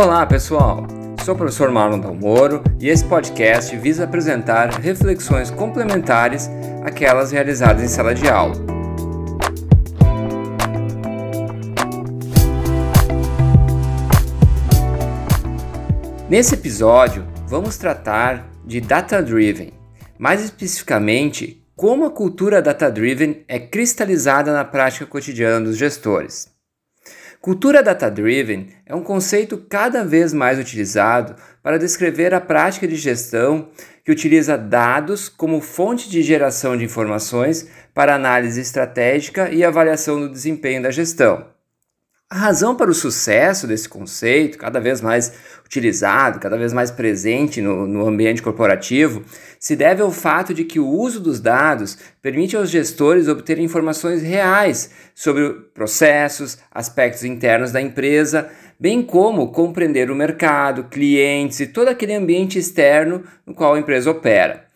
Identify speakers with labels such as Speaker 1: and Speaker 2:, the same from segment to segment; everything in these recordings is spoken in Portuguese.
Speaker 1: Olá, pessoal! Sou o professor Marlon Dalmoro e esse podcast visa apresentar reflexões complementares àquelas realizadas em sala de aula. Nesse episódio, vamos tratar de Data Driven, mais especificamente, como a cultura Data Driven é cristalizada na prática cotidiana dos gestores. Cultura data-driven é um conceito cada vez mais utilizado para descrever a prática de gestão que utiliza dados como fonte de geração de informações para análise estratégica e avaliação do desempenho da gestão. A razão para o sucesso desse conceito, cada vez mais utilizado, cada vez mais presente no, no, ambiente corporativo, se deve ao fato de que o uso dos dados permite aos gestores obterem informações reais sobre processos, aspectos internos da empresa, bem como compreender o mercado, clientes e todo aquele ambiente externo no qual a empresa opera.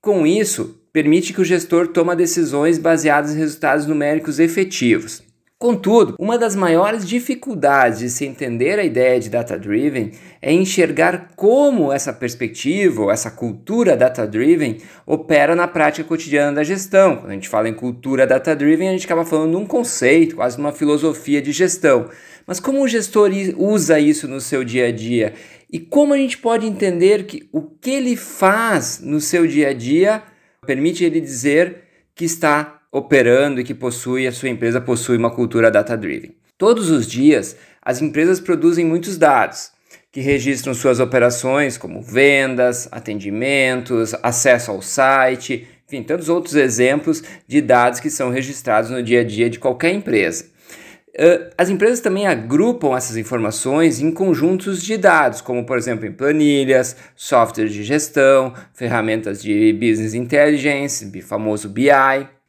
Speaker 1: Com isso, permite que o gestor tome decisões baseadas em resultados numéricos efetivos. Contudo, uma das maiores dificuldades de se entender a ideia de data-driven é enxergar como essa perspectiva ou essa cultura data-driven opera na prática cotidiana da gestão. Quando a gente fala em cultura data-driven, a gente acaba falando de um conceito, quase uma filosofia de gestão. Mas como o gestor usa isso no seu dia a dia? E como a gente pode entender que o que ele faz no seu dia a dia permite ele dizer que está operando e que possui, a sua empresa possui uma cultura data-driven. Todos os dias, as empresas produzem muitos dados que registram suas operações, como vendas, atendimentos, acesso ao site, enfim, tantos outros exemplos de dados que são registrados no dia a dia de qualquer empresa. As empresas também agrupam essas informações em conjuntos de dados, como por exemplo em planilhas, softwares de gestão, ferramentas de business intelligence, famoso BI.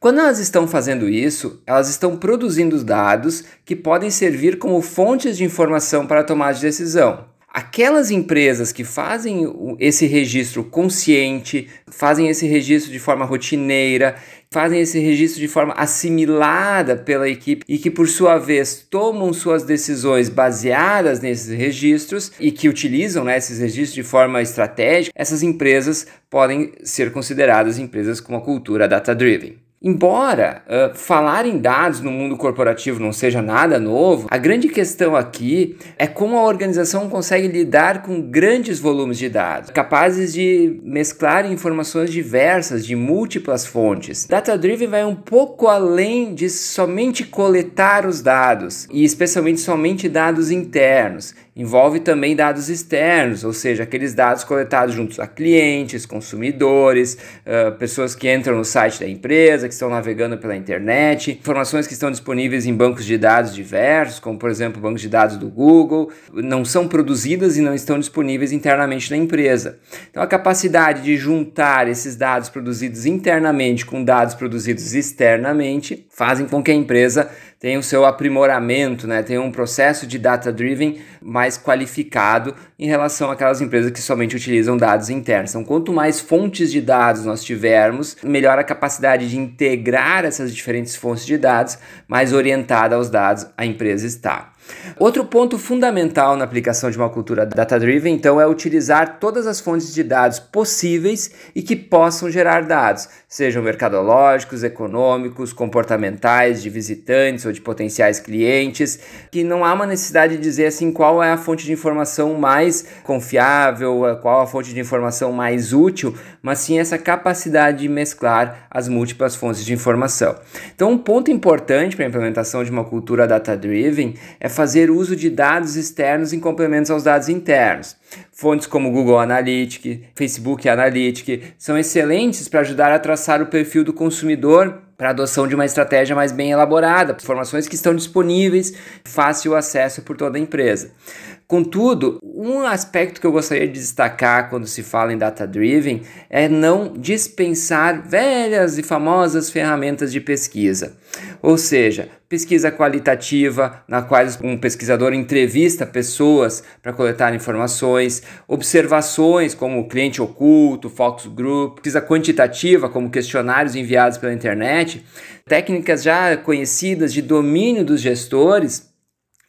Speaker 1: Quando elas estão fazendo isso, elas estão produzindo dados que podem servir como fontes de informação para a tomada de decisão. Aquelas empresas que fazem esse registro consciente, fazem esse registro de forma rotineira, fazem esse registro de forma assimilada pela equipe e que, por sua vez, tomam suas decisões baseadas nesses registros e que utilizam né, esses registros de forma estratégica, essas empresas podem ser consideradas empresas com uma cultura data-driven. Embora uh, falar em dados no mundo corporativo não seja nada novo, a grande questão aqui é como a organização consegue lidar com grandes volumes de dados, capazes de mesclar informações diversas de múltiplas fontes. Data Driven vai um pouco além de somente coletar os dados, e especialmente somente dados internos envolve também dados externos, ou seja, aqueles dados coletados junto a clientes, consumidores, uh, pessoas que entram no site da empresa, que estão navegando pela internet, informações que estão disponíveis em bancos de dados diversos, como por exemplo bancos de dados do Google, não são produzidas e não estão disponíveis internamente na empresa. Então a capacidade de juntar esses dados produzidos internamente com dados produzidos externamente fazem com que a empresa tem o seu aprimoramento, né? tem um processo de data-driven mais qualificado em relação àquelas empresas que somente utilizam dados internos. Então, quanto mais fontes de dados nós tivermos, melhor a capacidade de integrar essas diferentes fontes de dados, mais orientada aos dados a empresa está. Outro ponto fundamental na aplicação de uma cultura data-driven, então, é utilizar todas as fontes de dados possíveis e que possam gerar dados, sejam mercadológicos, econômicos, comportamentais, de visitantes ou de potenciais clientes, que não há uma necessidade de dizer assim qual é a fonte de informação mais confiável, qual a fonte de informação mais útil, mas sim essa capacidade de mesclar as múltiplas fontes de informação. Então, um ponto importante para a implementação de uma cultura data-driven é fazer uso de dados externos em complementos aos dados internos. Fontes como Google Analytics, Facebook Analytics são excelentes para ajudar a traçar o perfil do consumidor para adoção de uma estratégia mais bem elaborada, informações que estão disponíveis, fácil acesso por toda a empresa. Contudo, um aspecto que eu gostaria de destacar quando se fala em data driven é não dispensar velhas e famosas ferramentas de pesquisa. Ou seja, pesquisa qualitativa, na qual um pesquisador entrevista pessoas para coletar informações, observações como cliente oculto, focus group, pesquisa quantitativa como questionários enviados pela internet, técnicas já conhecidas de domínio dos gestores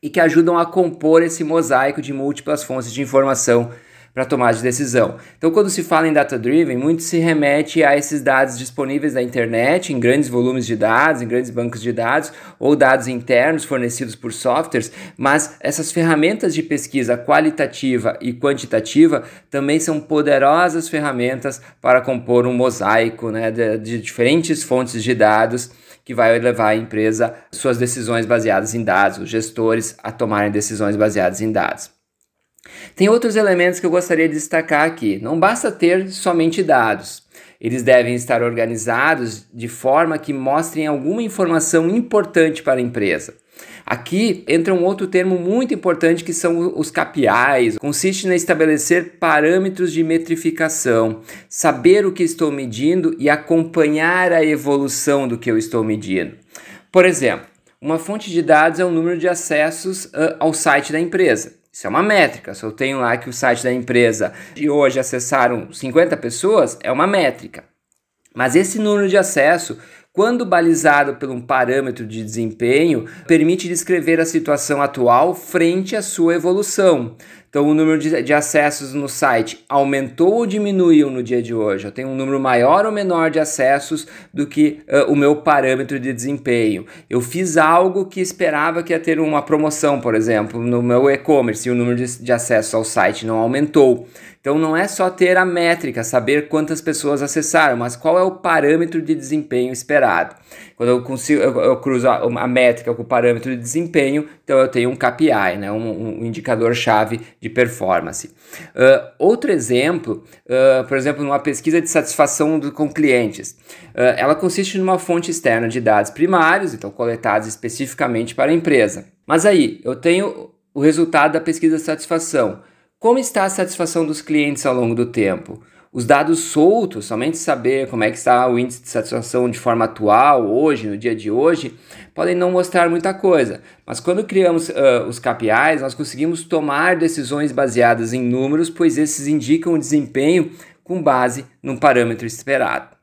Speaker 1: e que ajudam a compor esse mosaico de múltiplas fontes de informação para tomar de decisão. Então, quando se fala em data-driven, muito se remete a esses dados disponíveis na internet, em grandes volumes de dados, em grandes bancos de dados, ou dados internos fornecidos por softwares, mas essas ferramentas de pesquisa qualitativa e quantitativa também são poderosas ferramentas para compor um mosaico né, de, de diferentes fontes de dados que vai levar a empresa suas decisões baseadas em dados, os gestores a tomarem decisões baseadas em dados. Tem outros elementos que eu gostaria de destacar aqui. Não basta ter somente dados. Eles devem estar organizados de forma que mostrem alguma informação importante para a empresa. Aqui entra um outro termo muito importante que são os KPIs. Consiste em estabelecer parâmetros de metrificação, saber o que estou medindo e acompanhar a evolução do que eu estou medindo. Por exemplo, uma fonte de dados é o número de acessos uh, ao site da empresa. Isso é uma métrica. Se eu tenho lá que o site da empresa de hoje acessaram 50 pessoas, é uma métrica. Mas esse número de acesso, quando balizado por um parâmetro de desempenho, permite descrever a situação atual frente à sua evolução. Então, o número de, de, acessos no site aumentou ou diminuiu no dia de hoje? Eu tenho um número maior ou menor de acessos do que uh, o meu parâmetro de desempenho? Eu fiz algo que esperava que ia ter uma promoção, por exemplo, no meu e-commerce e o número de, de acessos ao site não aumentou. Então não é só ter a métrica, saber quantas pessoas acessaram, mas qual é o parâmetro de desempenho esperado. Quando eu consigo, eu, eu cruzo a, a, métrica com o parâmetro de desempenho, então eu tenho um KPI, né, um, um indicador-chave de performance. Uh, outro exemplo, uh, por exemplo, numa pesquisa de satisfação do, com clientes, uh, ela consiste numa fonte externa de dados primários, então coletados especificamente para a empresa. Mas aí eu tenho o resultado da pesquisa de satisfação. Como está a satisfação dos clientes ao longo do tempo? Os dados soltos, somente saber como é que está o índice de satisfação de forma atual, hoje, no dia de hoje, podem não mostrar muita coisa. Mas quando criamos uh, os KPIs, nós conseguimos tomar decisões baseadas em números, pois esses indicam o desempenho com base num parâmetro esperado.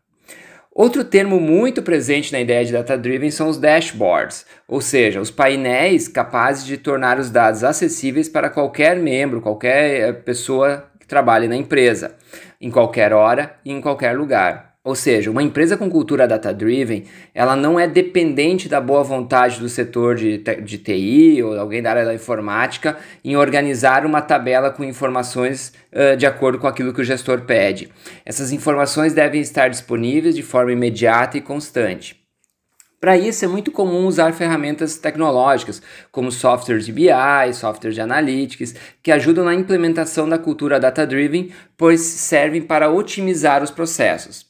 Speaker 1: Outro termo muito presente na ideia de data-driven são os dashboards, ou seja, os painéis capazes de tornar os dados acessíveis para qualquer membro, qualquer pessoa que trabalhe na empresa, em qualquer hora e em qualquer lugar. Ou seja, uma empresa com cultura data-driven, ela não é dependente da boa vontade do setor de, de TI ou alguém da área da informática em organizar uma tabela com informações uh, de acordo com aquilo que o gestor pede. Essas informações devem estar disponíveis de forma imediata e constante. Para isso é muito comum usar ferramentas tecnológicas, como softwares de BI, softwares de analytics, que ajudam na implementação da cultura data-driven, pois servem para otimizar os processos.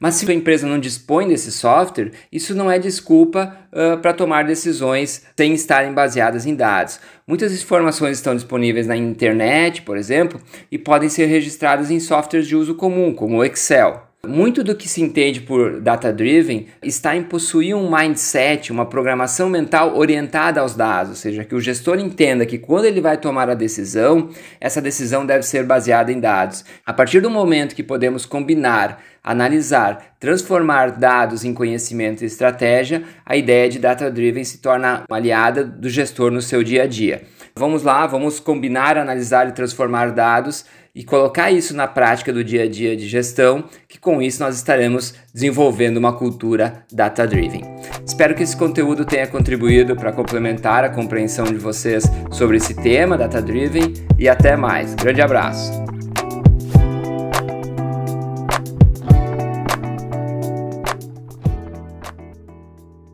Speaker 1: Mas se a empresa não dispõe desse software, isso não é desculpa uh, para tomar decisões sem estarem baseadas em dados. Muitas informações estão disponíveis na internet, por exemplo, e podem ser registradas em softwares de uso comum, como o Excel. Muito do que se entende por data-driven está em possuir um mindset, uma programação mental orientada aos dados, ou seja, que o gestor entenda que quando ele vai tomar a decisão, essa decisão deve ser baseada em dados. A partir do momento que podemos combinar, analisar, transformar dados em conhecimento e estratégia, a ideia de data-driven se torna uma aliada do gestor no seu dia a dia. Vamos lá, vamos combinar, analisar e transformar dados e colocar isso na prática do dia a dia de gestão, que com isso nós estaremos desenvolvendo uma cultura data-driven. Espero que esse conteúdo tenha contribuído para complementar a compreensão de vocês sobre esse tema data-driven e até mais. Grande abraço!